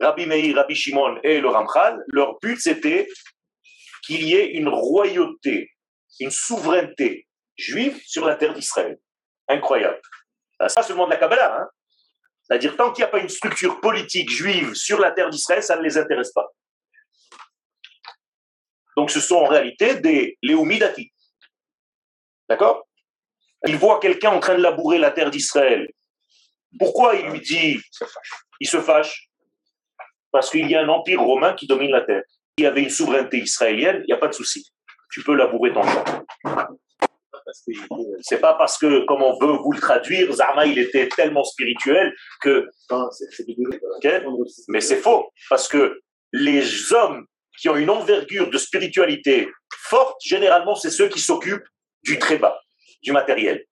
Rabbi Meir, Rabbi Shimon et le Ramchal, leur but c'était qu'il y ait une royauté, une souveraineté juive sur la terre d'Israël. Incroyable. Ah, c'est le monde de la Kabbalah. Hein. C'est-à-dire, tant qu'il n'y a pas une structure politique juive sur la terre d'Israël, ça ne les intéresse pas. Donc, ce sont en réalité des Léomidati. D'accord? Il voit quelqu'un en train de labourer la terre d'Israël. Pourquoi il lui dit Il se fâche? Parce qu'il y a un empire romain qui domine la terre. Il y avait une souveraineté israélienne, il n'y a pas de souci. Tu peux labourer ton champ. C'est pas parce que, comme on veut vous le traduire, Zama il était tellement spirituel que. Mais c'est faux, parce que les hommes qui ont une envergure de spiritualité forte, généralement, c'est ceux qui s'occupent du très bas, du matériel.